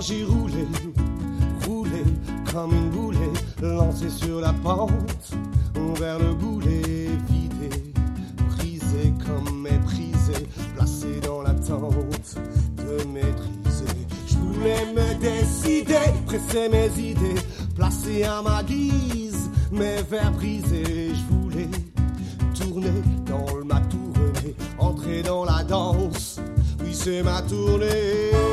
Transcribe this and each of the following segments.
J'ai roulé, roulé comme une boulée, lancé sur la pente, vers le boulet vidé, brisé comme méprisé, placé dans l'attente de maîtriser. Je voulais me décider, presser mes idées, placer à ma guise mes vers brisés. Je voulais tourner dans le ma tournée, entrer dans la danse. Oui, c'est ma tournée.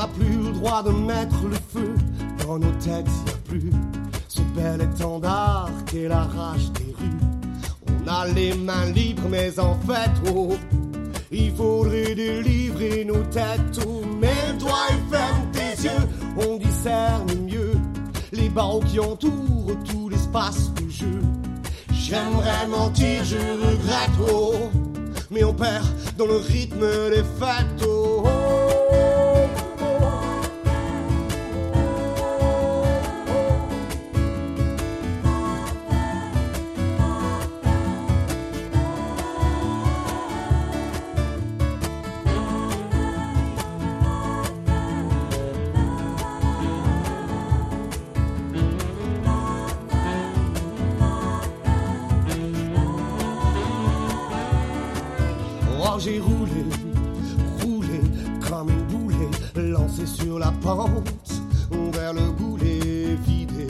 N'a plus le droit de mettre le feu dans nos têtes, y a plus ce bel étendard qu'est la rage des rues. On a les mains libres, mais en fait, oh, il faudrait délivrer nos têtes. Oh, mets toi et ferme tes yeux, on discerne mieux les barreaux qui entourent tout l'espace de jeu. J'aimerais mentir, je regrette, oh, mais on perd dans le rythme des fêtes, oh. oh, j'ai roulé, roulé comme une boulée, lancé sur la pente, vers le boulet vidé,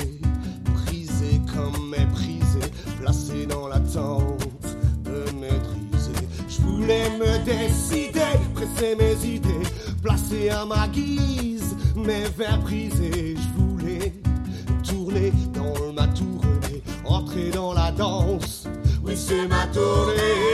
brisé comme méprisé, placé dans l'attente de maîtriser. Je voulais me décider, presser mes idées, placer à ma guise mes vers brisés. Je voulais tourner dans ma tournée, entrer dans la danse. Oui, c'est ma tournée.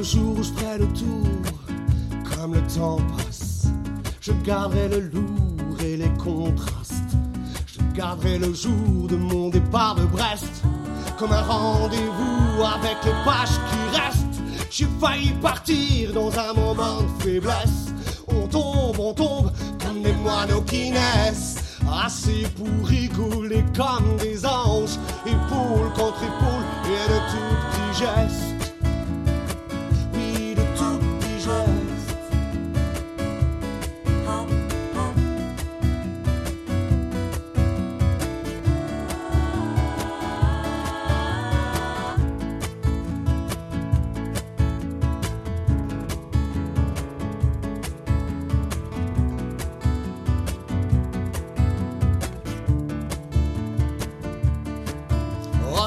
Le jour où je ferai le tour, comme le temps passe, je garderai le lourd et les contrastes. Je garderai le jour de mon départ de Brest, comme un rendez-vous avec les pages qui restent. J'ai failli partir dans un moment de faiblesse. On tombe, on tombe comme des moineaux qui naissent. Assez pour rigoler comme des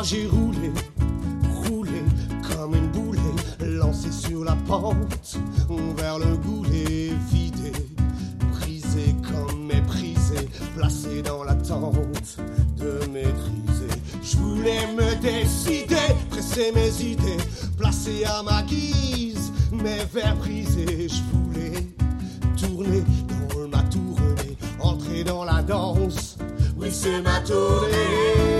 j'ai roulé, roulé comme une boulée, lancé sur la pente, vers le goulet vidé, brisé comme méprisé, placé dans l'attente de maîtriser. Je voulais me décider, presser mes idées, placer à ma guise mes vers brisés. Je voulais tourner dans ma tournée, entrer dans la danse. Oui, c'est ma tournée.